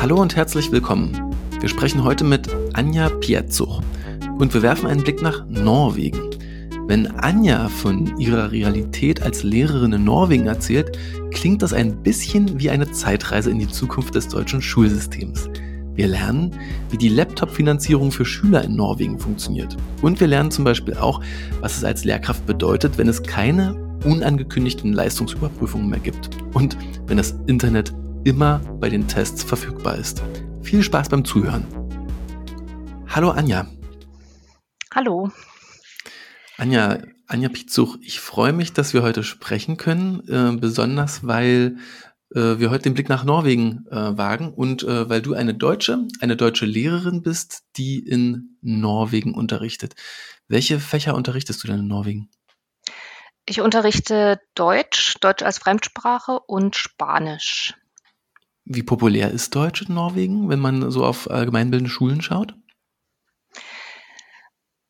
Hallo und herzlich willkommen. Wir sprechen heute mit Anja Pietzuch und wir werfen einen Blick nach Norwegen. Wenn Anja von ihrer Realität als Lehrerin in Norwegen erzählt, klingt das ein bisschen wie eine Zeitreise in die Zukunft des deutschen Schulsystems. Wir lernen, wie die Laptop-Finanzierung für Schüler in Norwegen funktioniert. Und wir lernen zum Beispiel auch, was es als Lehrkraft bedeutet, wenn es keine unangekündigten Leistungsüberprüfungen mehr gibt. Und wenn das Internet immer bei den Tests verfügbar ist. Viel Spaß beim Zuhören. Hallo Anja. Hallo. Anja, Anja Pizuch, ich freue mich, dass wir heute sprechen können, äh, besonders weil äh, wir heute den Blick nach Norwegen äh, wagen und äh, weil du eine Deutsche, eine deutsche Lehrerin bist, die in Norwegen unterrichtet. Welche Fächer unterrichtest du denn in Norwegen? Ich unterrichte Deutsch, Deutsch als Fremdsprache und Spanisch. Wie populär ist Deutsch in Norwegen, wenn man so auf allgemeinbildende Schulen schaut?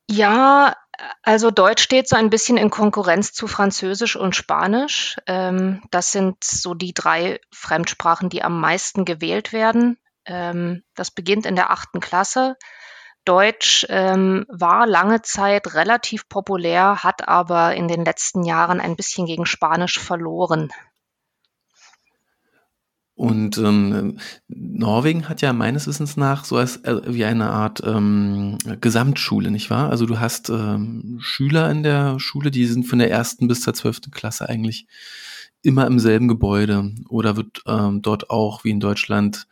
Ja, also Deutsch steht so ein bisschen in Konkurrenz zu Französisch und Spanisch. Ähm, das sind so die drei Fremdsprachen, die am meisten gewählt werden. Ähm, das beginnt in der achten Klasse. Deutsch ähm, war lange Zeit relativ populär, hat aber in den letzten Jahren ein bisschen gegen Spanisch verloren. Und ähm, Norwegen hat ja meines Wissens nach so als äh, wie eine Art ähm, Gesamtschule, nicht wahr? Also du hast ähm, Schüler in der Schule, die sind von der ersten bis zur zwölften Klasse eigentlich immer im selben Gebäude oder wird ähm, dort auch wie in Deutschland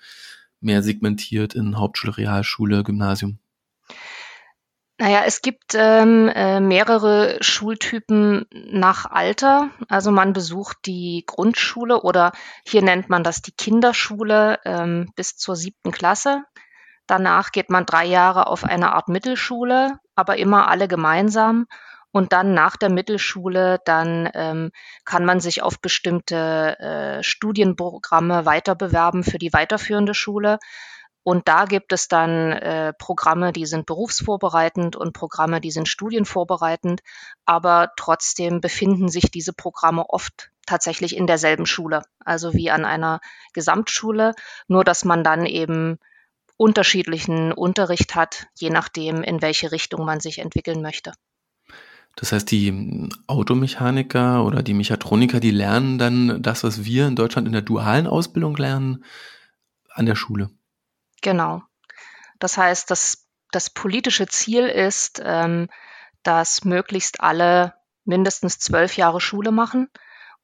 mehr segmentiert in Hauptschule, Realschule, Gymnasium? Naja, es gibt ähm, äh, mehrere Schultypen nach Alter. Also man besucht die Grundschule oder hier nennt man das die Kinderschule ähm, bis zur siebten Klasse. Danach geht man drei Jahre auf eine Art Mittelschule, aber immer alle gemeinsam. Und dann nach der Mittelschule, dann ähm, kann man sich auf bestimmte äh, Studienprogramme weiter bewerben für die weiterführende Schule. Und da gibt es dann äh, Programme, die sind berufsvorbereitend und Programme, die sind studienvorbereitend. Aber trotzdem befinden sich diese Programme oft tatsächlich in derselben Schule, also wie an einer Gesamtschule, nur dass man dann eben unterschiedlichen Unterricht hat, je nachdem, in welche Richtung man sich entwickeln möchte. Das heißt, die Automechaniker oder die Mechatroniker, die lernen dann das, was wir in Deutschland in der dualen Ausbildung lernen, an der Schule. Genau. Das heißt, das, das politische Ziel ist, ähm, dass möglichst alle mindestens zwölf Jahre Schule machen.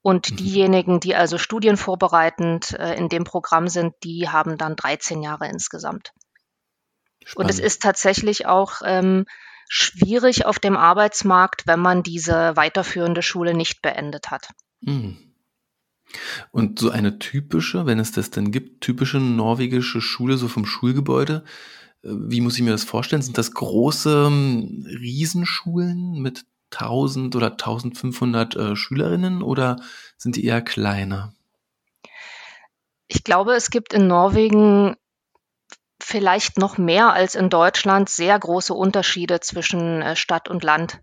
Und mhm. diejenigen, die also studienvorbereitend äh, in dem Programm sind, die haben dann 13 Jahre insgesamt. Spannend. Und es ist tatsächlich auch ähm, schwierig auf dem Arbeitsmarkt, wenn man diese weiterführende Schule nicht beendet hat. Mhm. Und so eine typische, wenn es das denn gibt, typische norwegische Schule, so vom Schulgebäude, äh, wie muss ich mir das vorstellen? Sind das große ähm, Riesenschulen mit 1000 oder 1500 äh, Schülerinnen oder sind die eher kleiner? Ich glaube, es gibt in Norwegen vielleicht noch mehr als in Deutschland sehr große Unterschiede zwischen äh, Stadt und Land.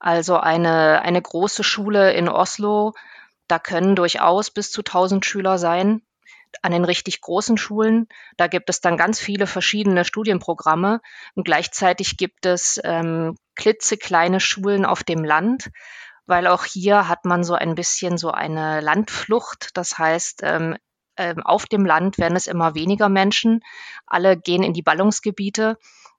Also eine, eine große Schule in Oslo da können durchaus bis zu 1000 Schüler sein. An den richtig großen Schulen, da gibt es dann ganz viele verschiedene Studienprogramme und gleichzeitig gibt es ähm, klitzekleine Schulen auf dem Land, weil auch hier hat man so ein bisschen so eine Landflucht. Das heißt, ähm, ähm, auf dem Land werden es immer weniger Menschen. Alle gehen in die Ballungsgebiete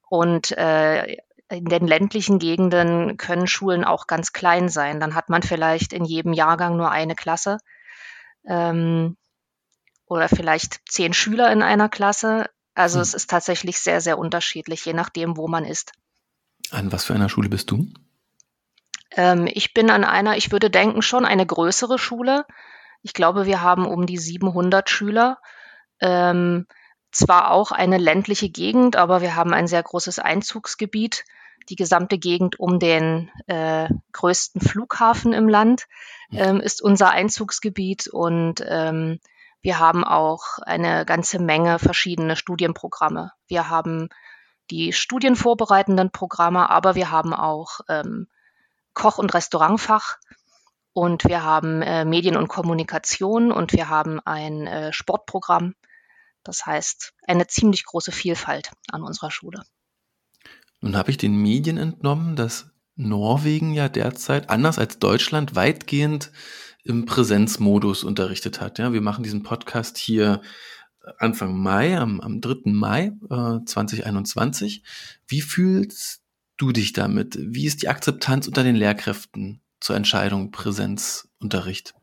und äh, in den ländlichen Gegenden können Schulen auch ganz klein sein. Dann hat man vielleicht in jedem Jahrgang nur eine Klasse ähm, oder vielleicht zehn Schüler in einer Klasse. Also hm. es ist tatsächlich sehr, sehr unterschiedlich, je nachdem, wo man ist. An was für einer Schule bist du? Ähm, ich bin an einer, ich würde denken, schon eine größere Schule. Ich glaube, wir haben um die 700 Schüler. Ähm, zwar auch eine ländliche Gegend, aber wir haben ein sehr großes Einzugsgebiet die gesamte Gegend um den äh, größten Flughafen im Land ähm, ist unser Einzugsgebiet und ähm, wir haben auch eine ganze Menge verschiedene Studienprogramme. Wir haben die studienvorbereitenden Programme, aber wir haben auch ähm, Koch- und Restaurantfach und wir haben äh, Medien und Kommunikation und wir haben ein äh, Sportprogramm. Das heißt, eine ziemlich große Vielfalt an unserer Schule. Nun habe ich den Medien entnommen, dass Norwegen ja derzeit, anders als Deutschland, weitgehend im Präsenzmodus unterrichtet hat. Ja, wir machen diesen Podcast hier Anfang Mai, am, am 3. Mai äh, 2021. Wie fühlst du dich damit? Wie ist die Akzeptanz unter den Lehrkräften zur Entscheidung Präsenzunterricht?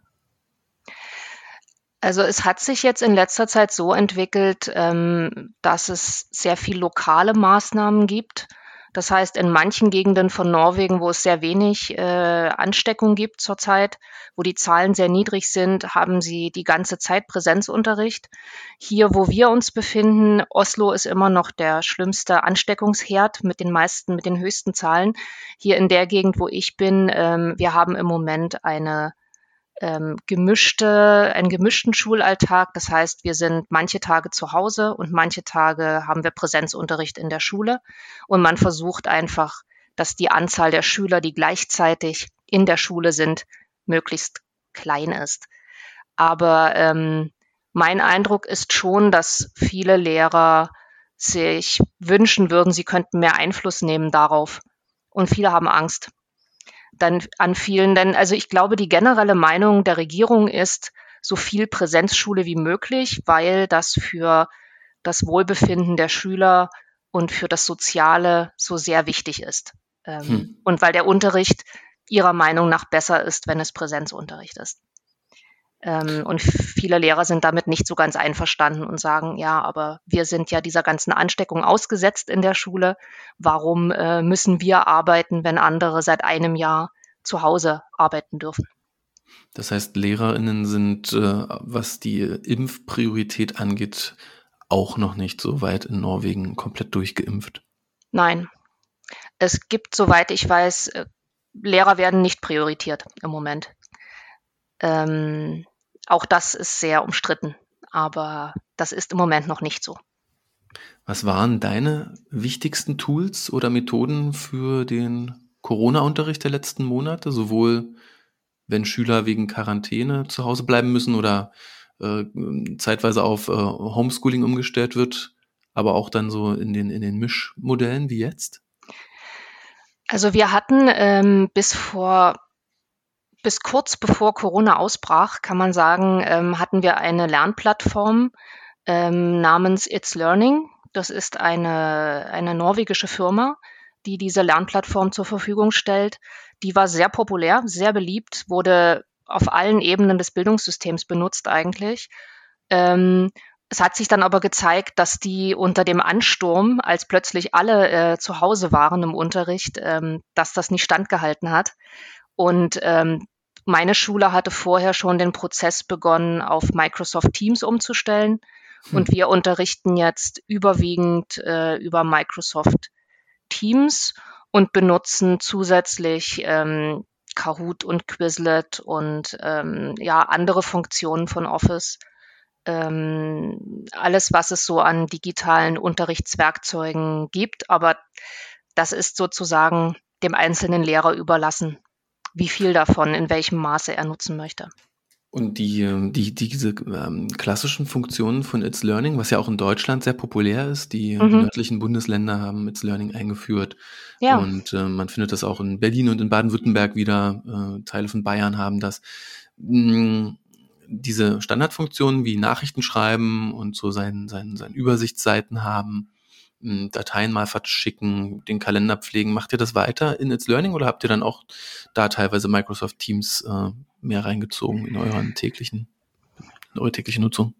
Also es hat sich jetzt in letzter Zeit so entwickelt, ähm, dass es sehr viel lokale Maßnahmen gibt. Das heißt, in manchen Gegenden von Norwegen, wo es sehr wenig äh, Ansteckung gibt zurzeit, wo die Zahlen sehr niedrig sind, haben sie die ganze Zeit Präsenzunterricht. Hier, wo wir uns befinden, Oslo ist immer noch der schlimmste Ansteckungsherd mit den meisten, mit den höchsten Zahlen. Hier in der Gegend, wo ich bin, ähm, wir haben im Moment eine ähm, gemischte, einen gemischten Schulalltag. Das heißt, wir sind manche Tage zu Hause und manche Tage haben wir Präsenzunterricht in der Schule. Und man versucht einfach, dass die Anzahl der Schüler, die gleichzeitig in der Schule sind, möglichst klein ist. Aber ähm, mein Eindruck ist schon, dass viele Lehrer sich wünschen würden, sie könnten mehr Einfluss nehmen darauf. Und viele haben Angst dann an vielen, denn also ich glaube, die generelle Meinung der Regierung ist, so viel Präsenzschule wie möglich, weil das für das Wohlbefinden der Schüler und für das Soziale so sehr wichtig ist. Ähm, hm. Und weil der Unterricht ihrer Meinung nach besser ist, wenn es Präsenzunterricht ist. Ähm, und viele Lehrer sind damit nicht so ganz einverstanden und sagen, ja, aber wir sind ja dieser ganzen Ansteckung ausgesetzt in der Schule. Warum äh, müssen wir arbeiten, wenn andere seit einem Jahr zu Hause arbeiten dürfen? Das heißt, Lehrerinnen sind, äh, was die Impfpriorität angeht, auch noch nicht so weit in Norwegen komplett durchgeimpft. Nein. Es gibt, soweit ich weiß, äh, Lehrer werden nicht prioritiert im Moment. Ähm, auch das ist sehr umstritten, aber das ist im Moment noch nicht so. Was waren deine wichtigsten Tools oder Methoden für den Corona-Unterricht der letzten Monate, sowohl wenn Schüler wegen Quarantäne zu Hause bleiben müssen oder äh, zeitweise auf äh, Homeschooling umgestellt wird, aber auch dann so in den, in den Mischmodellen wie jetzt? Also wir hatten ähm, bis vor bis kurz bevor Corona ausbrach, kann man sagen, ähm, hatten wir eine Lernplattform ähm, namens It's Learning. Das ist eine, eine norwegische Firma, die diese Lernplattform zur Verfügung stellt. Die war sehr populär, sehr beliebt, wurde auf allen Ebenen des Bildungssystems benutzt eigentlich. Ähm, es hat sich dann aber gezeigt, dass die unter dem Ansturm, als plötzlich alle äh, zu Hause waren im Unterricht, ähm, dass das nicht standgehalten hat. Und ähm, meine Schule hatte vorher schon den Prozess begonnen, auf Microsoft Teams umzustellen. Hm. Und wir unterrichten jetzt überwiegend äh, über Microsoft Teams und benutzen zusätzlich ähm, Kahoot und Quizlet und ähm, ja andere Funktionen von Office. Ähm, alles, was es so an digitalen Unterrichtswerkzeugen gibt, aber das ist sozusagen dem einzelnen Lehrer überlassen, wie viel davon in welchem Maße er nutzen möchte. Und die, ähm, die, diese ähm, klassischen Funktionen von It's Learning, was ja auch in Deutschland sehr populär ist, die mhm. nördlichen Bundesländer haben It's Learning eingeführt. Ja. Und äh, man findet das auch in Berlin und in Baden-Württemberg wieder. Äh, Teile von Bayern haben das. Mh, diese Standardfunktionen wie Nachrichten schreiben und so sein, sein, sein Übersichtsseiten haben, Dateien mal verschicken, den Kalender pflegen. Macht ihr das weiter in It's Learning oder habt ihr dann auch da teilweise Microsoft Teams äh, mehr reingezogen in euren täglichen, in eure tägliche Nutzung?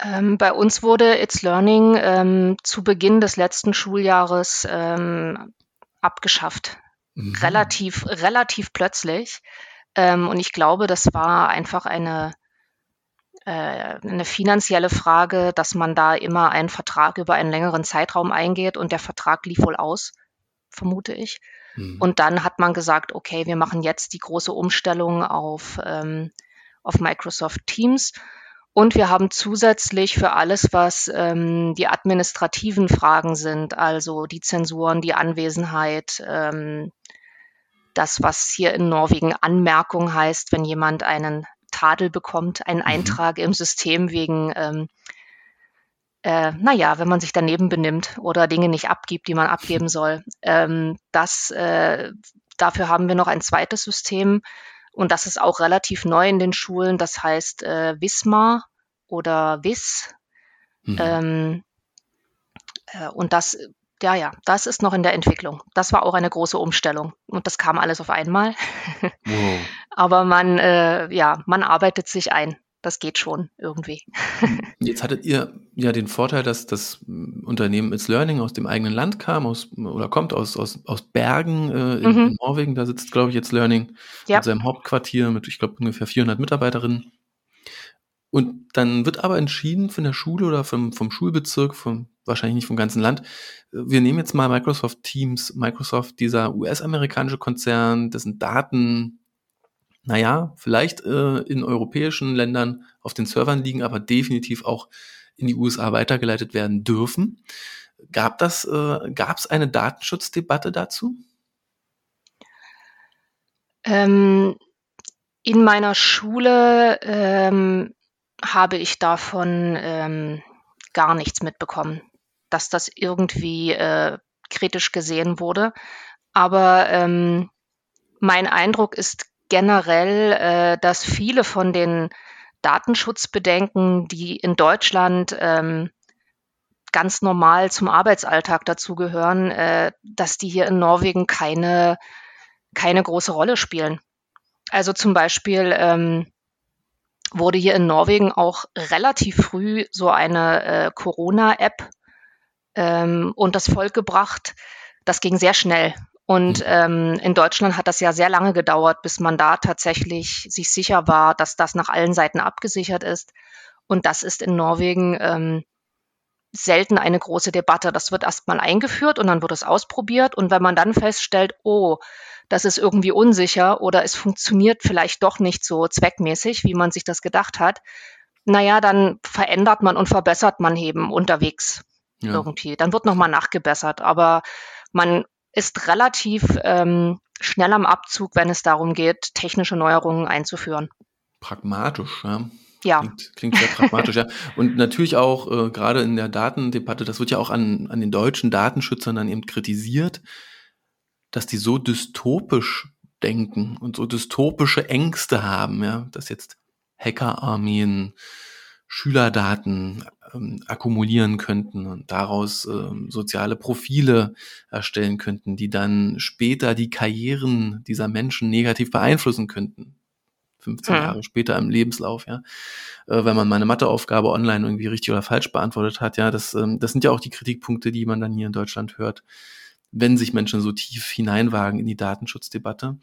Ähm, bei uns wurde It's Learning ähm, zu Beginn des letzten Schuljahres ähm, abgeschafft. Mhm. Relativ, relativ plötzlich. Ähm, und ich glaube, das war einfach eine äh, eine finanzielle Frage, dass man da immer einen Vertrag über einen längeren Zeitraum eingeht und der Vertrag lief wohl aus, vermute ich. Mhm. Und dann hat man gesagt, okay, wir machen jetzt die große Umstellung auf, ähm, auf Microsoft Teams. Und wir haben zusätzlich für alles, was ähm, die administrativen Fragen sind, also die Zensuren, die Anwesenheit, ähm, das, was hier in Norwegen Anmerkung heißt, wenn jemand einen Tadel bekommt, einen mhm. Eintrag im System wegen, ähm, äh, naja, wenn man sich daneben benimmt oder Dinge nicht abgibt, die man abgeben soll. Ähm, das, äh, dafür haben wir noch ein zweites System und das ist auch relativ neu in den Schulen. Das heißt äh, Wismar oder WIS. Mhm. Ähm, äh, und das, ja, ja, das ist noch in der Entwicklung. Das war auch eine große Umstellung und das kam alles auf einmal. Wow. Aber man, äh, ja, man arbeitet sich ein das geht schon irgendwie. Jetzt hattet ihr ja den Vorteil, dass das Unternehmen It's Learning aus dem eigenen Land kam, aus oder kommt aus, aus, aus Bergen äh, in, mhm. in, Norwegen. Da sitzt, glaube ich, jetzt Learning ja. mit seinem Hauptquartier mit, ich glaube, ungefähr 400 Mitarbeiterinnen. Und dann wird aber entschieden von der Schule oder vom, vom Schulbezirk, vom, wahrscheinlich nicht vom ganzen Land, wir nehmen jetzt mal Microsoft Teams, Microsoft, dieser US-amerikanische Konzern, dessen Daten naja, vielleicht äh, in europäischen Ländern auf den Servern liegen, aber definitiv auch in die USA weitergeleitet werden dürfen. Gab das, äh, gab es eine Datenschutzdebatte dazu? Ähm, in meiner Schule ähm, habe ich davon ähm, gar nichts mitbekommen, dass das irgendwie äh, kritisch gesehen wurde. Aber ähm, mein Eindruck ist generell, äh, dass viele von den Datenschutzbedenken, die in Deutschland ähm, ganz normal zum Arbeitsalltag dazugehören, äh, dass die hier in Norwegen keine, keine große Rolle spielen. Also zum Beispiel ähm, wurde hier in Norwegen auch relativ früh so eine äh, Corona-App ähm, und das Volk gebracht. Das ging sehr schnell. Und mhm. ähm, in Deutschland hat das ja sehr lange gedauert, bis man da tatsächlich sich sicher war, dass das nach allen Seiten abgesichert ist. Und das ist in Norwegen ähm, selten eine große Debatte. Das wird erstmal eingeführt und dann wird es ausprobiert. Und wenn man dann feststellt, oh, das ist irgendwie unsicher oder es funktioniert vielleicht doch nicht so zweckmäßig, wie man sich das gedacht hat, naja, dann verändert man und verbessert man eben unterwegs ja. irgendwie. Dann wird nochmal nachgebessert. Aber man ist relativ ähm, schnell am Abzug, wenn es darum geht, technische Neuerungen einzuführen. Pragmatisch, ja. Ja. Klingt, klingt sehr pragmatisch, ja. Und natürlich auch äh, gerade in der Datendebatte, das wird ja auch an, an den deutschen Datenschützern dann eben kritisiert, dass die so dystopisch denken und so dystopische Ängste haben, ja, dass jetzt Hackerarmeen Schülerdaten ähm, akkumulieren könnten und daraus ähm, soziale Profile erstellen könnten, die dann später die Karrieren dieser Menschen negativ beeinflussen könnten. 15 hm. Jahre später im Lebenslauf, ja. Äh, wenn man meine Matheaufgabe online irgendwie richtig oder falsch beantwortet hat, ja, das, ähm, das sind ja auch die Kritikpunkte, die man dann hier in Deutschland hört, wenn sich Menschen so tief hineinwagen in die Datenschutzdebatte.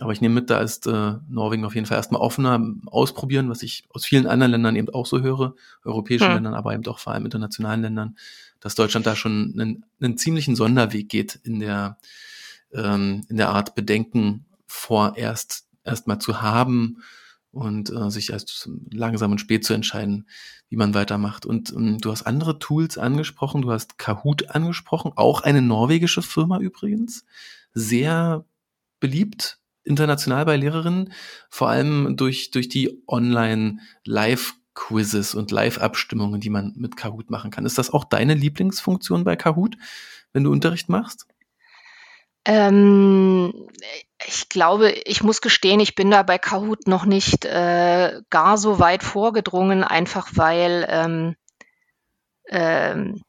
Aber ich nehme mit, da ist äh, Norwegen auf jeden Fall erstmal offener ausprobieren, was ich aus vielen anderen Ländern eben auch so höre, europäischen hm. Ländern, aber eben auch vor allem internationalen Ländern, dass Deutschland da schon einen, einen ziemlichen Sonderweg geht in der, ähm, in der Art Bedenken vorerst erstmal zu haben und äh, sich erst langsam und spät zu entscheiden, wie man weitermacht. Und ähm, du hast andere Tools angesprochen, du hast Kahoot angesprochen, auch eine norwegische Firma übrigens, sehr beliebt international bei Lehrerinnen, vor allem durch, durch die Online-Live-Quizzes und Live-Abstimmungen, die man mit Kahoot machen kann. Ist das auch deine Lieblingsfunktion bei Kahoot, wenn du Unterricht machst? Ähm, ich glaube, ich muss gestehen, ich bin da bei Kahoot noch nicht äh, gar so weit vorgedrungen, einfach weil ähm, ähm, äh,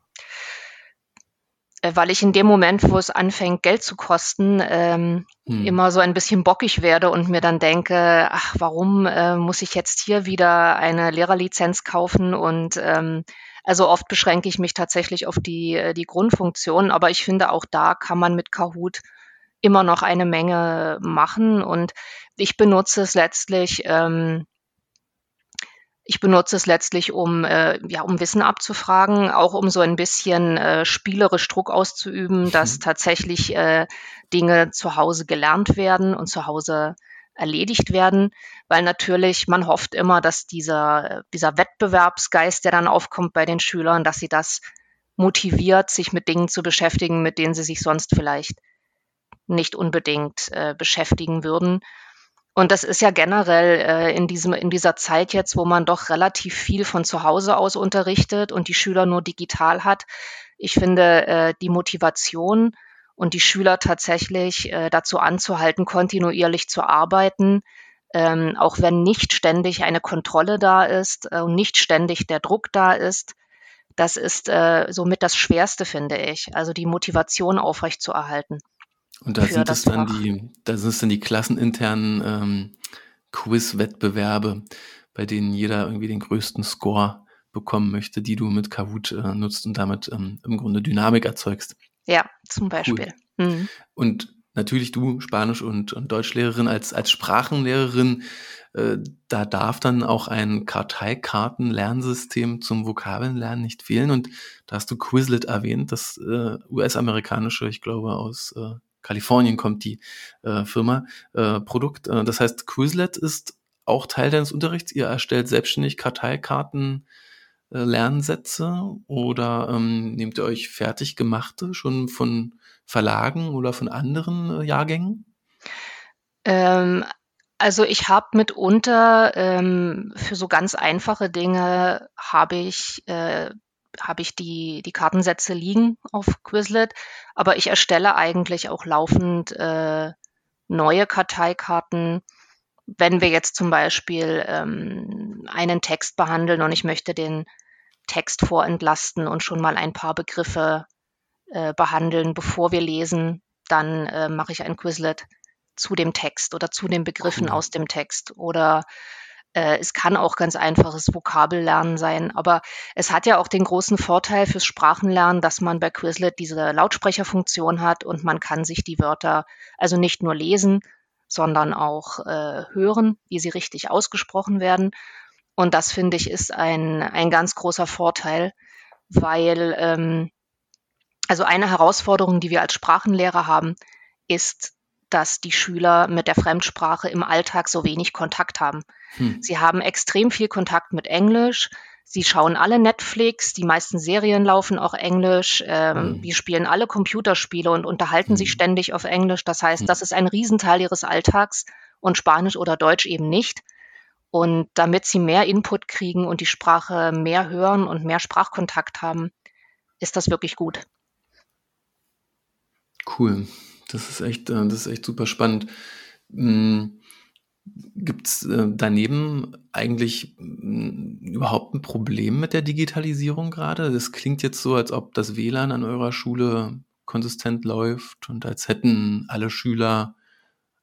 weil ich in dem Moment, wo es anfängt, Geld zu kosten, ähm, hm. immer so ein bisschen bockig werde und mir dann denke, ach, warum äh, muss ich jetzt hier wieder eine Lehrerlizenz kaufen? Und ähm, also oft beschränke ich mich tatsächlich auf die, äh, die Grundfunktion, aber ich finde, auch da kann man mit Kahoot immer noch eine Menge machen. Und ich benutze es letztlich ähm, ich benutze es letztlich, um, äh, ja, um Wissen abzufragen, auch um so ein bisschen äh, spielerisch Druck auszuüben, mhm. dass tatsächlich äh, Dinge zu Hause gelernt werden und zu Hause erledigt werden, weil natürlich man hofft immer, dass dieser, dieser Wettbewerbsgeist, der dann aufkommt bei den Schülern, dass sie das motiviert, sich mit Dingen zu beschäftigen, mit denen sie sich sonst vielleicht nicht unbedingt äh, beschäftigen würden. Und das ist ja generell äh, in, diesem, in dieser Zeit jetzt, wo man doch relativ viel von zu Hause aus unterrichtet und die Schüler nur digital hat. Ich finde, äh, die Motivation und die Schüler tatsächlich äh, dazu anzuhalten, kontinuierlich zu arbeiten, ähm, auch wenn nicht ständig eine Kontrolle da ist äh, und nicht ständig der Druck da ist. Das ist äh, somit das Schwerste, finde ich. Also die Motivation aufrechtzuerhalten. Und da sind es dann die, da sind es dann die klasseninternen ähm, Quiz-Wettbewerbe, bei denen jeder irgendwie den größten Score bekommen möchte, die du mit Kahoot äh, nutzt und damit ähm, im Grunde Dynamik erzeugst. Ja, zum Beispiel. Cool. Mhm. Und natürlich du, Spanisch- und, und Deutschlehrerin, als, als Sprachenlehrerin, äh, da darf dann auch ein Karteikarten-Lernsystem zum Vokabelnlernen nicht fehlen. Und da hast du Quizlet erwähnt, das äh, US-amerikanische, ich glaube aus äh, Kalifornien kommt die äh, Firma, äh, Produkt. Äh, das heißt, Quizlet ist auch Teil deines Unterrichts. Ihr erstellt selbstständig Karteikarten, äh, Lernsätze oder ähm, nehmt ihr euch fertig gemachte schon von Verlagen oder von anderen äh, Jahrgängen? Ähm, also ich habe mitunter ähm, für so ganz einfache Dinge habe ich äh, habe ich die, die Kartensätze liegen auf Quizlet, aber ich erstelle eigentlich auch laufend äh, neue Karteikarten. Wenn wir jetzt zum Beispiel ähm, einen Text behandeln und ich möchte den Text vorentlasten und schon mal ein paar Begriffe äh, behandeln, bevor wir lesen, dann äh, mache ich ein Quizlet zu dem Text oder zu den Begriffen cool. aus dem Text oder es kann auch ganz einfaches Vokabellernen sein, aber es hat ja auch den großen Vorteil fürs Sprachenlernen, dass man bei Quizlet diese Lautsprecherfunktion hat und man kann sich die Wörter also nicht nur lesen, sondern auch äh, hören, wie sie richtig ausgesprochen werden. Und das finde ich ist ein, ein ganz großer Vorteil, weil ähm, also eine Herausforderung, die wir als Sprachenlehrer haben, ist dass die Schüler mit der Fremdsprache im Alltag so wenig Kontakt haben. Hm. Sie haben extrem viel Kontakt mit Englisch. Sie schauen alle Netflix, die meisten Serien laufen auch Englisch. Ähm, hm. Wir spielen alle Computerspiele und unterhalten hm. sich ständig auf Englisch. Das heißt, hm. das ist ein Riesenteil ihres Alltags und Spanisch oder Deutsch eben nicht. Und damit sie mehr Input kriegen und die Sprache mehr hören und mehr Sprachkontakt haben, ist das wirklich gut. Cool. Das ist echt, äh, das ist echt super spannend. Hm, Gibt es äh, daneben eigentlich hm, überhaupt ein Problem mit der Digitalisierung gerade? Das klingt jetzt so, als ob das WLAN an eurer Schule konsistent läuft und als hätten alle Schüler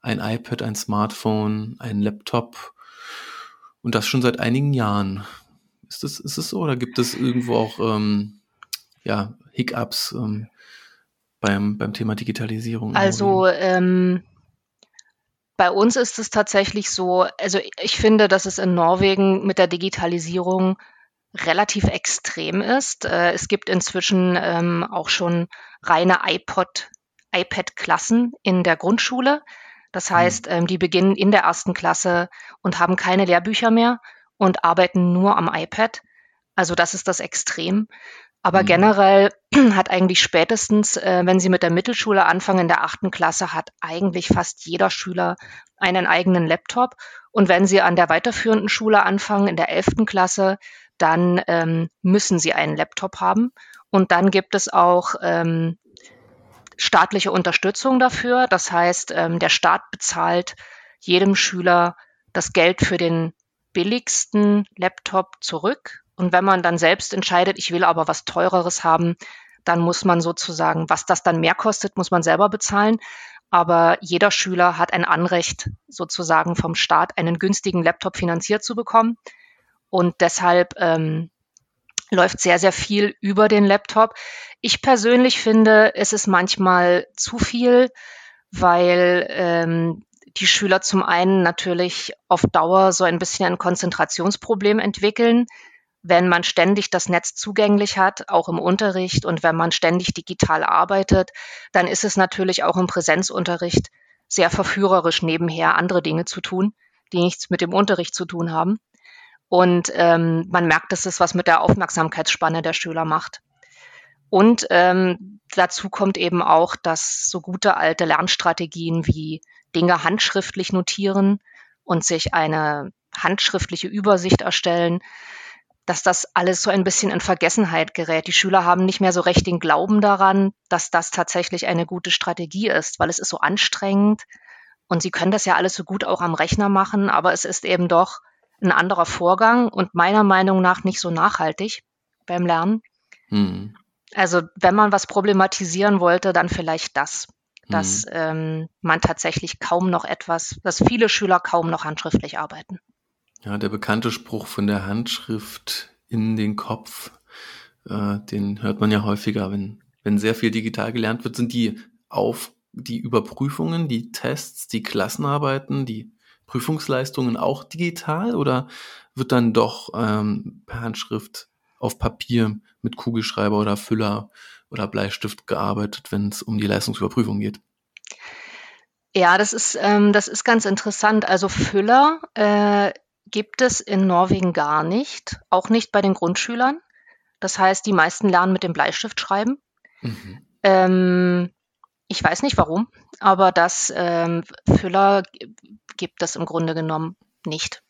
ein iPad, ein Smartphone, ein Laptop und das schon seit einigen Jahren. Ist das, ist es so oder gibt es irgendwo auch ähm, ja, Hiccups? Ähm, beim, beim Thema Digitalisierung? Also ähm, bei uns ist es tatsächlich so, also ich finde, dass es in Norwegen mit der Digitalisierung relativ extrem ist. Äh, es gibt inzwischen ähm, auch schon reine iPod, iPad-Klassen in der Grundschule. Das mhm. heißt, ähm, die beginnen in der ersten Klasse und haben keine Lehrbücher mehr und arbeiten nur am iPad. Also das ist das Extrem. Aber mhm. generell hat eigentlich spätestens, äh, wenn Sie mit der Mittelschule anfangen, in der achten Klasse, hat eigentlich fast jeder Schüler einen eigenen Laptop. Und wenn Sie an der weiterführenden Schule anfangen, in der elften Klasse, dann ähm, müssen Sie einen Laptop haben. Und dann gibt es auch ähm, staatliche Unterstützung dafür. Das heißt, ähm, der Staat bezahlt jedem Schüler das Geld für den billigsten Laptop zurück. Und wenn man dann selbst entscheidet, ich will aber was teureres haben, dann muss man sozusagen, was das dann mehr kostet, muss man selber bezahlen. Aber jeder Schüler hat ein Anrecht, sozusagen vom Staat einen günstigen Laptop finanziert zu bekommen. Und deshalb ähm, läuft sehr, sehr viel über den Laptop. Ich persönlich finde, es ist manchmal zu viel, weil ähm, die Schüler zum einen natürlich auf Dauer so ein bisschen ein Konzentrationsproblem entwickeln wenn man ständig das Netz zugänglich hat, auch im Unterricht und wenn man ständig digital arbeitet, dann ist es natürlich auch im Präsenzunterricht sehr verführerisch, nebenher andere Dinge zu tun, die nichts mit dem Unterricht zu tun haben. Und ähm, man merkt, dass es was mit der Aufmerksamkeitsspanne der Schüler macht. Und ähm, dazu kommt eben auch, dass so gute alte Lernstrategien wie Dinge handschriftlich notieren und sich eine handschriftliche Übersicht erstellen, dass das alles so ein bisschen in Vergessenheit gerät. Die Schüler haben nicht mehr so recht den Glauben daran, dass das tatsächlich eine gute Strategie ist, weil es ist so anstrengend und sie können das ja alles so gut auch am Rechner machen, aber es ist eben doch ein anderer Vorgang und meiner Meinung nach nicht so nachhaltig beim Lernen. Hm. Also wenn man was problematisieren wollte, dann vielleicht das, dass hm. ähm, man tatsächlich kaum noch etwas, dass viele Schüler kaum noch handschriftlich arbeiten. Ja, der bekannte Spruch von der Handschrift in den Kopf, äh, den hört man ja häufiger, wenn, wenn sehr viel digital gelernt wird, sind die auf die Überprüfungen, die Tests, die Klassenarbeiten, die Prüfungsleistungen auch digital oder wird dann doch ähm, per Handschrift auf Papier mit Kugelschreiber oder Füller oder Bleistift gearbeitet, wenn es um die Leistungsüberprüfung geht? Ja, das ist, ähm, das ist ganz interessant. Also Füller äh, gibt es in Norwegen gar nicht, auch nicht bei den Grundschülern. Das heißt, die meisten lernen mit dem Bleistift schreiben. Mhm. Ähm, ich weiß nicht warum, aber das ähm, Füller gibt es im Grunde genommen nicht.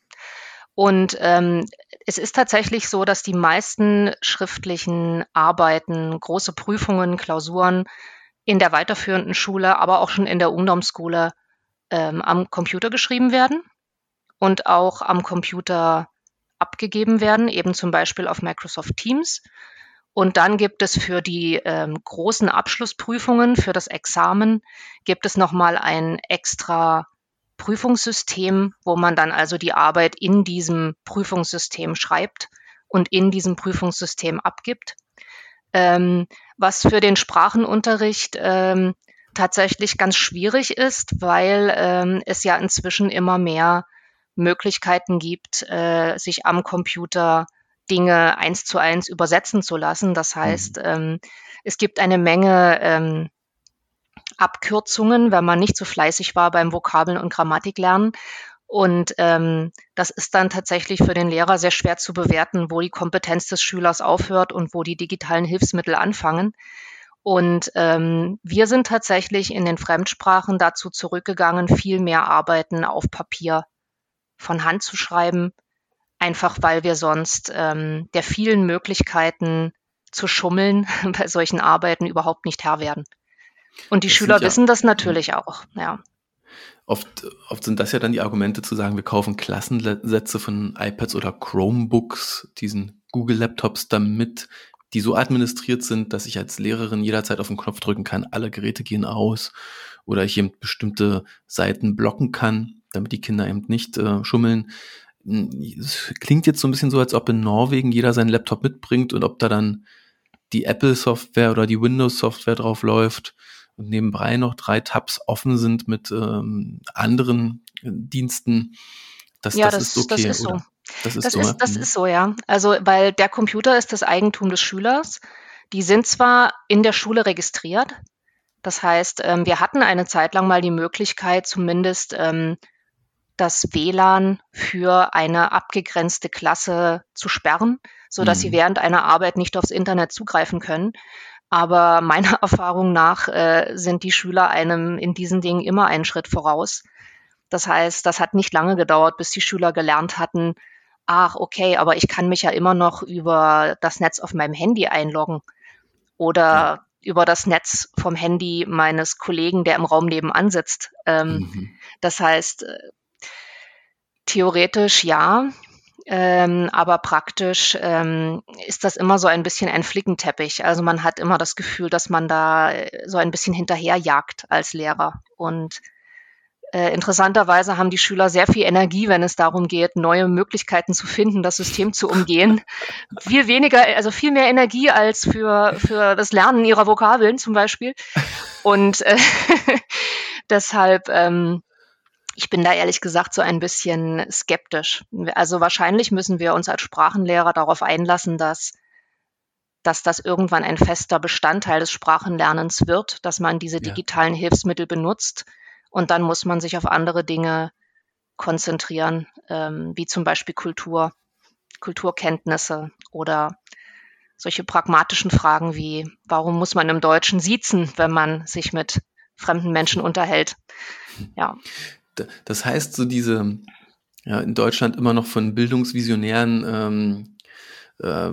Und ähm, es ist tatsächlich so, dass die meisten schriftlichen Arbeiten, große Prüfungen, Klausuren in der weiterführenden Schule, aber auch schon in der Ungdomsschule ähm, am Computer geschrieben werden und auch am Computer abgegeben werden, eben zum Beispiel auf Microsoft Teams. Und dann gibt es für die ähm, großen Abschlussprüfungen, für das Examen, gibt es nochmal ein extra Prüfungssystem, wo man dann also die Arbeit in diesem Prüfungssystem schreibt und in diesem Prüfungssystem abgibt. Ähm, was für den Sprachenunterricht ähm, tatsächlich ganz schwierig ist, weil ähm, es ja inzwischen immer mehr Möglichkeiten gibt, äh, sich am Computer Dinge eins zu eins übersetzen zu lassen. Das heißt, mhm. ähm, es gibt eine Menge ähm, Abkürzungen, wenn man nicht so fleißig war beim Vokabeln und Grammatik lernen. Und ähm, das ist dann tatsächlich für den Lehrer sehr schwer zu bewerten, wo die Kompetenz des Schülers aufhört und wo die digitalen Hilfsmittel anfangen. Und ähm, wir sind tatsächlich in den Fremdsprachen dazu zurückgegangen, viel mehr Arbeiten auf Papier von Hand zu schreiben, einfach weil wir sonst ähm, der vielen Möglichkeiten zu schummeln bei solchen Arbeiten überhaupt nicht Herr werden. Und die das Schüler ja, wissen das natürlich auch, ja. Oft, oft sind das ja dann die Argumente zu sagen, wir kaufen Klassensätze von iPads oder Chromebooks, diesen Google-Laptops, damit die so administriert sind, dass ich als Lehrerin jederzeit auf den Knopf drücken kann, alle Geräte gehen aus oder ich eben bestimmte Seiten blocken kann damit die Kinder eben nicht äh, schummeln. Hm, es klingt jetzt so ein bisschen so, als ob in Norwegen jeder seinen Laptop mitbringt und ob da dann die Apple-Software oder die Windows-Software drauf läuft und nebenbei noch drei Tabs offen sind mit ähm, anderen äh, Diensten. Das, ja, das, das ist okay. Das ist so. Das ist das so, ist, das mhm. ist so, ja. Also, weil der Computer ist das Eigentum des Schülers. Die sind zwar in der Schule registriert. Das heißt, ähm, wir hatten eine Zeit lang mal die Möglichkeit, zumindest ähm, das WLAN für eine abgegrenzte Klasse zu sperren, so dass mhm. sie während einer Arbeit nicht aufs Internet zugreifen können. Aber meiner Erfahrung nach äh, sind die Schüler einem in diesen Dingen immer einen Schritt voraus. Das heißt, das hat nicht lange gedauert, bis die Schüler gelernt hatten, ach, okay, aber ich kann mich ja immer noch über das Netz auf meinem Handy einloggen oder ja. über das Netz vom Handy meines Kollegen, der im Raum nebenan sitzt. Ähm, mhm. Das heißt, äh, Theoretisch ja, ähm, aber praktisch ähm, ist das immer so ein bisschen ein Flickenteppich. Also man hat immer das Gefühl, dass man da äh, so ein bisschen hinterherjagt als Lehrer. Und äh, interessanterweise haben die Schüler sehr viel Energie, wenn es darum geht, neue Möglichkeiten zu finden, das System zu umgehen. viel weniger, also viel mehr Energie als für, für das Lernen ihrer Vokabeln zum Beispiel. Und äh, deshalb ähm, ich bin da ehrlich gesagt so ein bisschen skeptisch. Also wahrscheinlich müssen wir uns als Sprachenlehrer darauf einlassen, dass, dass das irgendwann ein fester Bestandteil des Sprachenlernens wird, dass man diese digitalen ja. Hilfsmittel benutzt. Und dann muss man sich auf andere Dinge konzentrieren, ähm, wie zum Beispiel Kultur, Kulturkenntnisse oder solche pragmatischen Fragen wie, warum muss man im Deutschen siezen, wenn man sich mit fremden Menschen unterhält? Ja. Das heißt, so diese, ja, in Deutschland immer noch von Bildungsvisionären ähm, äh,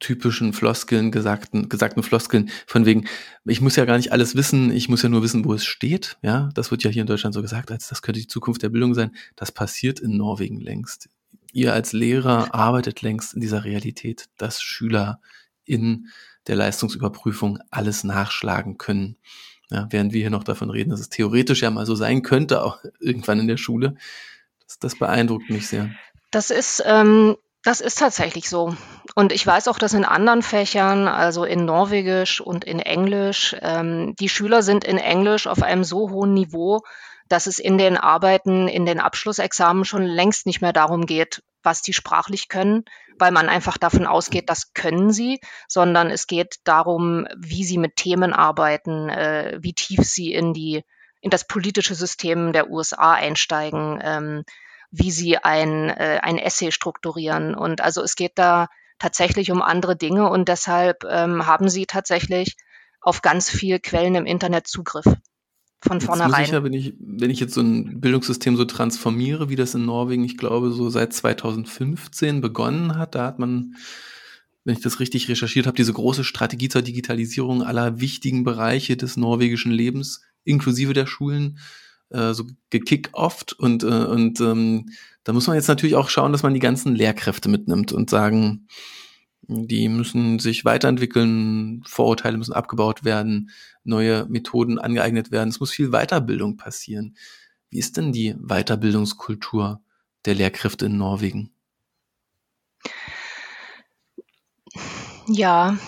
typischen Floskeln, gesagten, gesagten Floskeln, von wegen, ich muss ja gar nicht alles wissen, ich muss ja nur wissen, wo es steht. Ja, das wird ja hier in Deutschland so gesagt, als das könnte die Zukunft der Bildung sein. Das passiert in Norwegen längst. Ihr als Lehrer arbeitet längst in dieser Realität, dass Schüler in der Leistungsüberprüfung alles nachschlagen können. Ja, während wir hier noch davon reden, dass es theoretisch ja mal so sein könnte, auch irgendwann in der Schule. Das, das beeindruckt mich sehr. Das ist ähm, das ist tatsächlich so. Und ich weiß auch, dass in anderen Fächern, also in Norwegisch und in Englisch, ähm, die Schüler sind in Englisch auf einem so hohen Niveau, dass es in den Arbeiten, in den Abschlussexamen schon längst nicht mehr darum geht, was die sprachlich können, weil man einfach davon ausgeht, das können sie, sondern es geht darum, wie sie mit Themen arbeiten, äh, wie tief sie in die in das politische System der USA einsteigen, ähm, wie sie ein, äh, ein Essay strukturieren. Und also es geht da tatsächlich um andere Dinge und deshalb ähm, haben sie tatsächlich auf ganz viele Quellen im Internet Zugriff. Von vornherein. Sicher, wenn ich, wenn ich jetzt so ein Bildungssystem so transformiere, wie das in Norwegen, ich glaube, so seit 2015 begonnen hat, da hat man, wenn ich das richtig recherchiert habe, diese große Strategie zur Digitalisierung aller wichtigen Bereiche des norwegischen Lebens, inklusive der Schulen, äh, so gekickt und, äh, und ähm, da muss man jetzt natürlich auch schauen, dass man die ganzen Lehrkräfte mitnimmt und sagen, die müssen sich weiterentwickeln, Vorurteile müssen abgebaut werden, neue Methoden angeeignet werden. Es muss viel Weiterbildung passieren. Wie ist denn die Weiterbildungskultur der Lehrkräfte in Norwegen? Ja,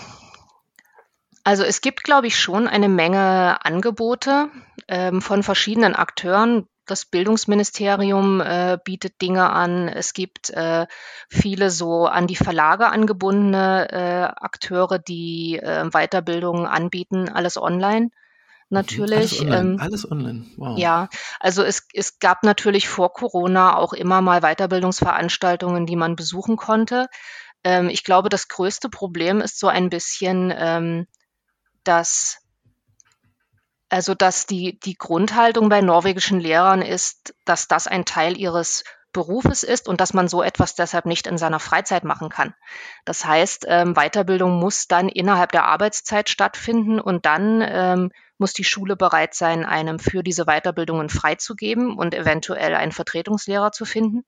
also es gibt, glaube ich, schon eine Menge Angebote ähm, von verschiedenen Akteuren. Das Bildungsministerium äh, bietet Dinge an. Es gibt äh, viele so an die Verlage angebundene äh, Akteure, die äh, Weiterbildungen anbieten, alles online. Natürlich. Alles online. Ähm, alles online. Wow. Ja, also es, es gab natürlich vor Corona auch immer mal Weiterbildungsveranstaltungen, die man besuchen konnte. Ähm, ich glaube, das größte Problem ist so ein bisschen, ähm, dass also dass die, die Grundhaltung bei norwegischen Lehrern ist, dass das ein Teil ihres Berufes ist und dass man so etwas deshalb nicht in seiner Freizeit machen kann. Das heißt, ähm, Weiterbildung muss dann innerhalb der Arbeitszeit stattfinden und dann ähm, muss die Schule bereit sein, einem für diese Weiterbildungen freizugeben und eventuell einen Vertretungslehrer zu finden.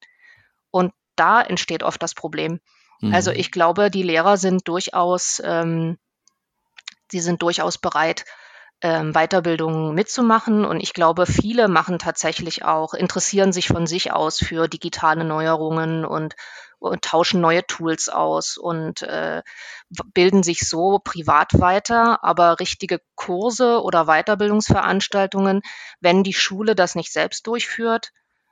Und da entsteht oft das Problem. Mhm. Also ich glaube, die Lehrer sind durchaus, ähm, sie sind durchaus bereit, ähm, Weiterbildung mitzumachen. Und ich glaube, viele machen tatsächlich auch, interessieren sich von sich aus für digitale Neuerungen und, und tauschen neue Tools aus und äh, bilden sich so privat weiter. Aber richtige Kurse oder Weiterbildungsveranstaltungen, wenn die Schule das nicht selbst durchführt,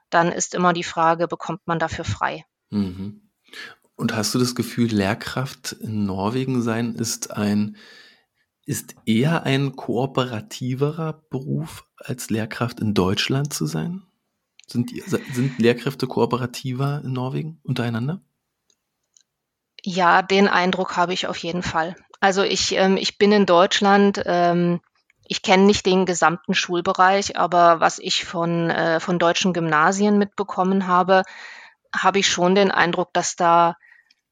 dann ist immer die Frage, bekommt man dafür frei? Mhm. Und hast du das Gefühl, Lehrkraft in Norwegen sein ist ein ist eher ein kooperativerer Beruf als Lehrkraft in Deutschland zu sein? Sind, sind Lehrkräfte kooperativer in Norwegen untereinander? Ja, den Eindruck habe ich auf jeden Fall. Also ich, ähm, ich bin in Deutschland, ähm, ich kenne nicht den gesamten Schulbereich, aber was ich von, äh, von deutschen Gymnasien mitbekommen habe, habe ich schon den Eindruck, dass da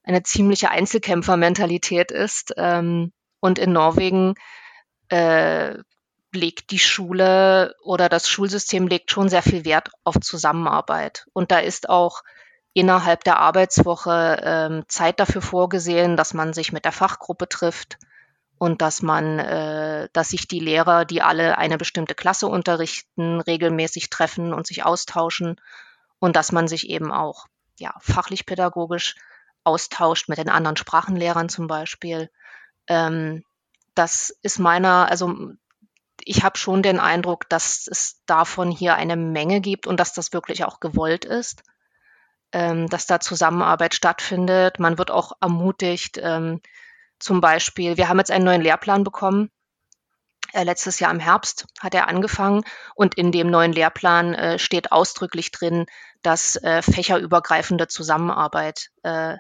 eine ziemliche Einzelkämpfermentalität ist. Ähm, und in Norwegen äh, legt die Schule oder das Schulsystem legt schon sehr viel Wert auf Zusammenarbeit. Und da ist auch innerhalb der Arbeitswoche ähm, Zeit dafür vorgesehen, dass man sich mit der Fachgruppe trifft und dass man, äh, dass sich die Lehrer, die alle eine bestimmte Klasse unterrichten, regelmäßig treffen und sich austauschen und dass man sich eben auch ja fachlich pädagogisch austauscht mit den anderen Sprachenlehrern zum Beispiel ähm, das ist meiner, also ich habe schon den Eindruck, dass es davon hier eine Menge gibt und dass das wirklich auch gewollt ist, ähm, dass da Zusammenarbeit stattfindet. Man wird auch ermutigt, ähm, zum Beispiel, wir haben jetzt einen neuen Lehrplan bekommen. Äh, letztes Jahr im Herbst hat er angefangen und in dem neuen Lehrplan äh, steht ausdrücklich drin, dass äh, fächerübergreifende Zusammenarbeit äh,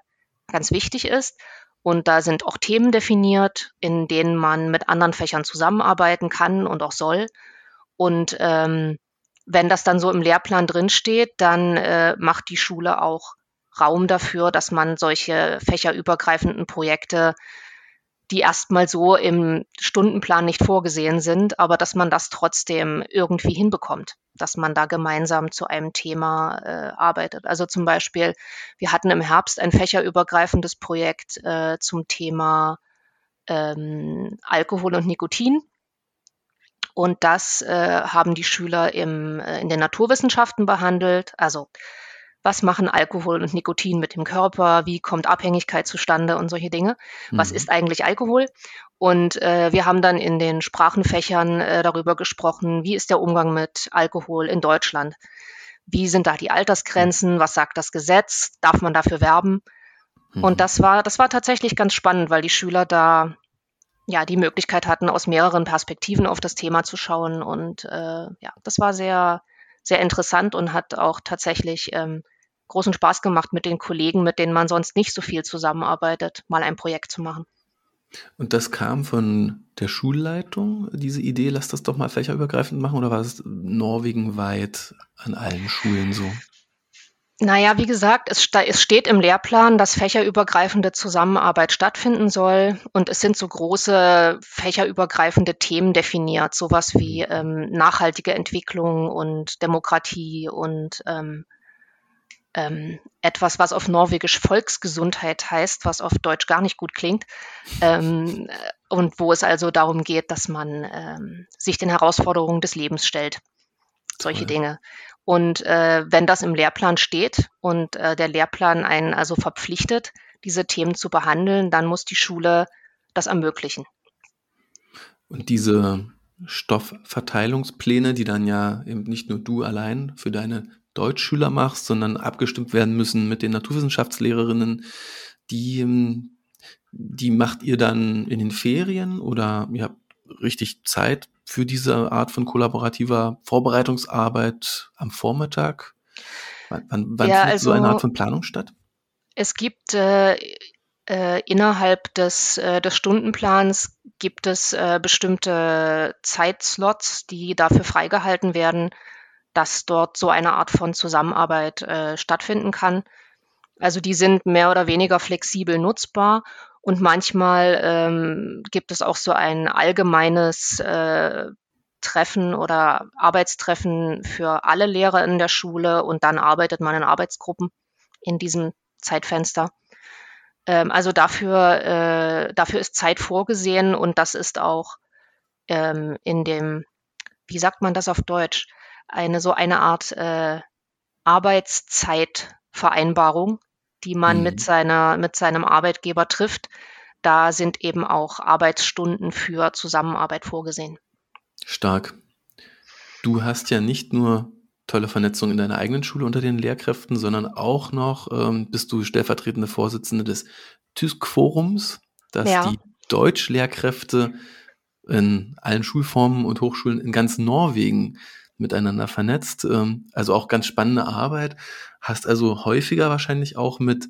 ganz wichtig ist. Und da sind auch Themen definiert, in denen man mit anderen Fächern zusammenarbeiten kann und auch soll. Und ähm, wenn das dann so im Lehrplan drinsteht, dann äh, macht die Schule auch Raum dafür, dass man solche fächerübergreifenden Projekte die erstmal so im Stundenplan nicht vorgesehen sind, aber dass man das trotzdem irgendwie hinbekommt, dass man da gemeinsam zu einem Thema äh, arbeitet. Also zum Beispiel, wir hatten im Herbst ein fächerübergreifendes Projekt äh, zum Thema ähm, Alkohol und Nikotin. Und das äh, haben die Schüler im, äh, in den Naturwissenschaften behandelt. Also was machen Alkohol und Nikotin mit dem Körper, wie kommt Abhängigkeit zustande und solche Dinge. Was mhm. ist eigentlich Alkohol? Und äh, wir haben dann in den Sprachenfächern äh, darüber gesprochen, wie ist der Umgang mit Alkohol in Deutschland? Wie sind da die Altersgrenzen? Was sagt das Gesetz? Darf man dafür werben? Mhm. Und das war, das war tatsächlich ganz spannend, weil die Schüler da ja die Möglichkeit hatten, aus mehreren Perspektiven auf das Thema zu schauen. Und äh, ja, das war sehr, sehr interessant und hat auch tatsächlich ähm, großen Spaß gemacht, mit den Kollegen, mit denen man sonst nicht so viel zusammenarbeitet, mal ein Projekt zu machen. Und das kam von der Schulleitung, diese Idee, lass das doch mal fächerübergreifend machen, oder war es norwegenweit an allen Schulen so? Naja, wie gesagt, es, es, steht im Lehrplan, dass fächerübergreifende Zusammenarbeit stattfinden soll. Und es sind so große fächerübergreifende Themen definiert, sowas wie ähm, nachhaltige Entwicklung und Demokratie und ähm, ähm, etwas, was auf Norwegisch Volksgesundheit heißt, was auf Deutsch gar nicht gut klingt. Ähm, und wo es also darum geht, dass man ähm, sich den Herausforderungen des Lebens stellt. Solche. Dinge. Und äh, wenn das im Lehrplan steht und äh, der Lehrplan einen also verpflichtet, diese Themen zu behandeln, dann muss die Schule das ermöglichen. Und diese Stoffverteilungspläne, die dann ja eben nicht nur du allein für deine Deutschschüler machst, sondern abgestimmt werden müssen mit den Naturwissenschaftslehrerinnen, die, ähm, die macht ihr dann in den Ferien oder ihr habt richtig Zeit für diese Art von kollaborativer Vorbereitungsarbeit am Vormittag? Wann, wann ja, findet also, so eine also Art von Planung statt? Es gibt äh, äh, innerhalb des, äh, des Stundenplans gibt es äh, bestimmte Zeitslots, die dafür freigehalten werden, dass dort so eine Art von Zusammenarbeit äh, stattfinden kann. Also die sind mehr oder weniger flexibel nutzbar und manchmal ähm, gibt es auch so ein allgemeines äh, Treffen oder Arbeitstreffen für alle Lehrer in der Schule und dann arbeitet man in Arbeitsgruppen in diesem Zeitfenster. Ähm, also dafür, äh, dafür ist Zeit vorgesehen und das ist auch ähm, in dem, wie sagt man das auf Deutsch, eine so eine Art äh, Arbeitszeitvereinbarung, die man mhm. mit seiner, mit seinem Arbeitgeber trifft. Da sind eben auch Arbeitsstunden für Zusammenarbeit vorgesehen. Stark. Du hast ja nicht nur tolle Vernetzung in deiner eigenen Schule unter den Lehrkräften, sondern auch noch ähm, bist du stellvertretende Vorsitzende des TÜSK-Forums, das ja. die Deutschlehrkräfte in allen Schulformen und Hochschulen in ganz Norwegen miteinander vernetzt. Ähm, also auch ganz spannende Arbeit. Hast also häufiger wahrscheinlich auch mit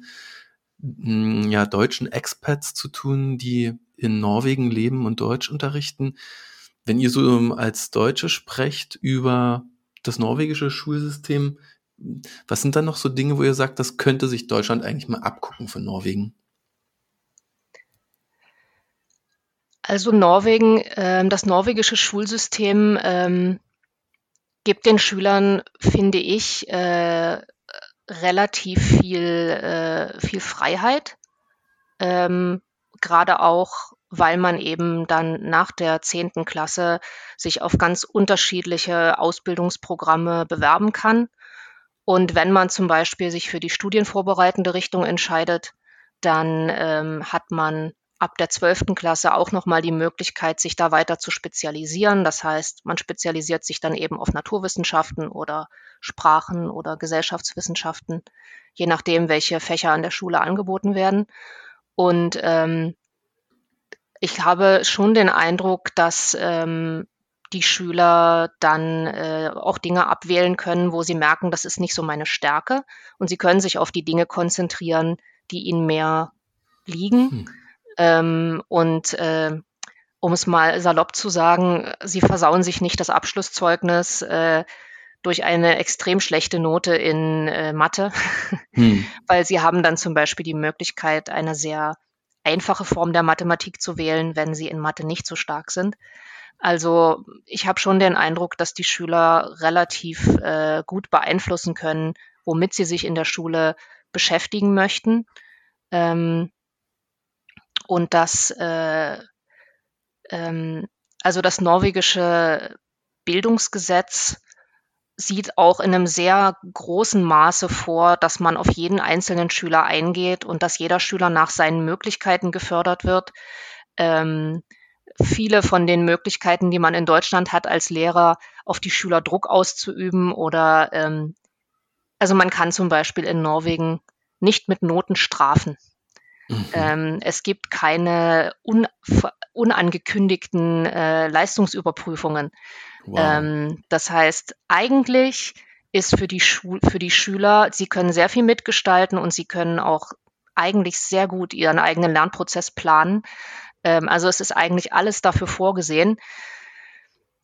mm, ja, deutschen Expats zu tun, die in Norwegen leben und Deutsch unterrichten. Wenn ihr so ähm, als Deutsche sprecht über das norwegische Schulsystem, was sind dann noch so Dinge, wo ihr sagt, das könnte sich Deutschland eigentlich mal abgucken von Norwegen? Also Norwegen, äh, das norwegische Schulsystem ähm, gibt den Schülern, finde ich, äh, relativ viel, äh, viel Freiheit. Ähm, Gerade auch, weil man eben dann nach der zehnten Klasse sich auf ganz unterschiedliche Ausbildungsprogramme bewerben kann. Und wenn man zum Beispiel sich für die studienvorbereitende Richtung entscheidet, dann ähm, hat man ab der zwölften Klasse auch nochmal die Möglichkeit, sich da weiter zu spezialisieren. Das heißt, man spezialisiert sich dann eben auf Naturwissenschaften oder Sprachen oder Gesellschaftswissenschaften, je nachdem, welche Fächer an der Schule angeboten werden. Und ähm, ich habe schon den Eindruck, dass ähm, die Schüler dann äh, auch Dinge abwählen können, wo sie merken, das ist nicht so meine Stärke. Und sie können sich auf die Dinge konzentrieren, die ihnen mehr liegen. Hm. Ähm, und äh, um es mal salopp zu sagen, sie versauen sich nicht das Abschlusszeugnis, äh, durch eine extrem schlechte Note in äh, Mathe, hm. weil sie haben dann zum Beispiel die Möglichkeit, eine sehr einfache Form der Mathematik zu wählen, wenn sie in Mathe nicht so stark sind. Also ich habe schon den Eindruck, dass die Schüler relativ äh, gut beeinflussen können, womit sie sich in der Schule beschäftigen möchten. Ähm, und dass äh, ähm, also das norwegische Bildungsgesetz sieht auch in einem sehr großen Maße vor, dass man auf jeden einzelnen Schüler eingeht und dass jeder Schüler nach seinen Möglichkeiten gefördert wird. Ähm, viele von den Möglichkeiten, die man in Deutschland hat als Lehrer, auf die Schüler Druck auszuüben oder ähm, also man kann zum Beispiel in Norwegen nicht mit Noten strafen. Mhm. Ähm, es gibt keine un unangekündigten äh, Leistungsüberprüfungen. Wow. Ähm, das heißt, eigentlich ist für die, Schu für die Schüler, sie können sehr viel mitgestalten und sie können auch eigentlich sehr gut ihren eigenen Lernprozess planen. Ähm, also es ist eigentlich alles dafür vorgesehen.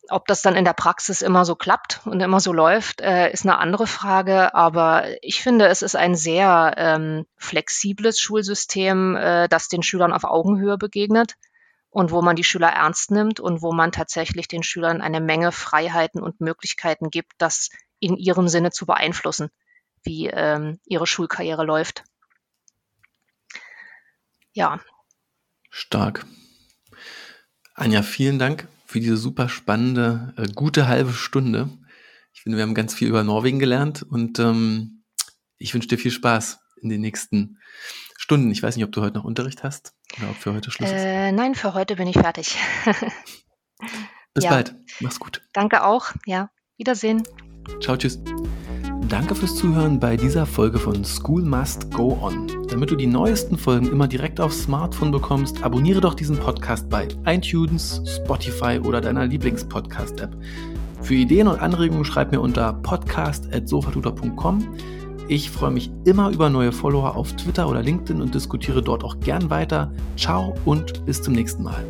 Ob das dann in der Praxis immer so klappt und immer so läuft, äh, ist eine andere Frage. Aber ich finde, es ist ein sehr ähm, flexibles Schulsystem, äh, das den Schülern auf Augenhöhe begegnet und wo man die Schüler ernst nimmt und wo man tatsächlich den Schülern eine Menge Freiheiten und Möglichkeiten gibt, das in ihrem Sinne zu beeinflussen, wie ähm, ihre Schulkarriere läuft. Ja. Stark. Anja, vielen Dank für diese super spannende, äh, gute halbe Stunde. Ich finde, wir haben ganz viel über Norwegen gelernt und ähm, ich wünsche dir viel Spaß in den nächsten Stunden. Ich weiß nicht, ob du heute noch Unterricht hast oder ob für heute Schluss ist. Äh, nein, für heute bin ich fertig. Bis ja. bald. Mach's gut. Danke auch. Ja, Wiedersehen. Ciao, tschüss. Danke fürs Zuhören bei dieser Folge von School Must Go On. Damit du die neuesten Folgen immer direkt aufs Smartphone bekommst, abonniere doch diesen Podcast bei iTunes, Spotify oder deiner Lieblingspodcast-App. Für Ideen und Anregungen schreib mir unter podcast.sofatutor.com. Ich freue mich immer über neue Follower auf Twitter oder LinkedIn und diskutiere dort auch gern weiter. Ciao und bis zum nächsten Mal.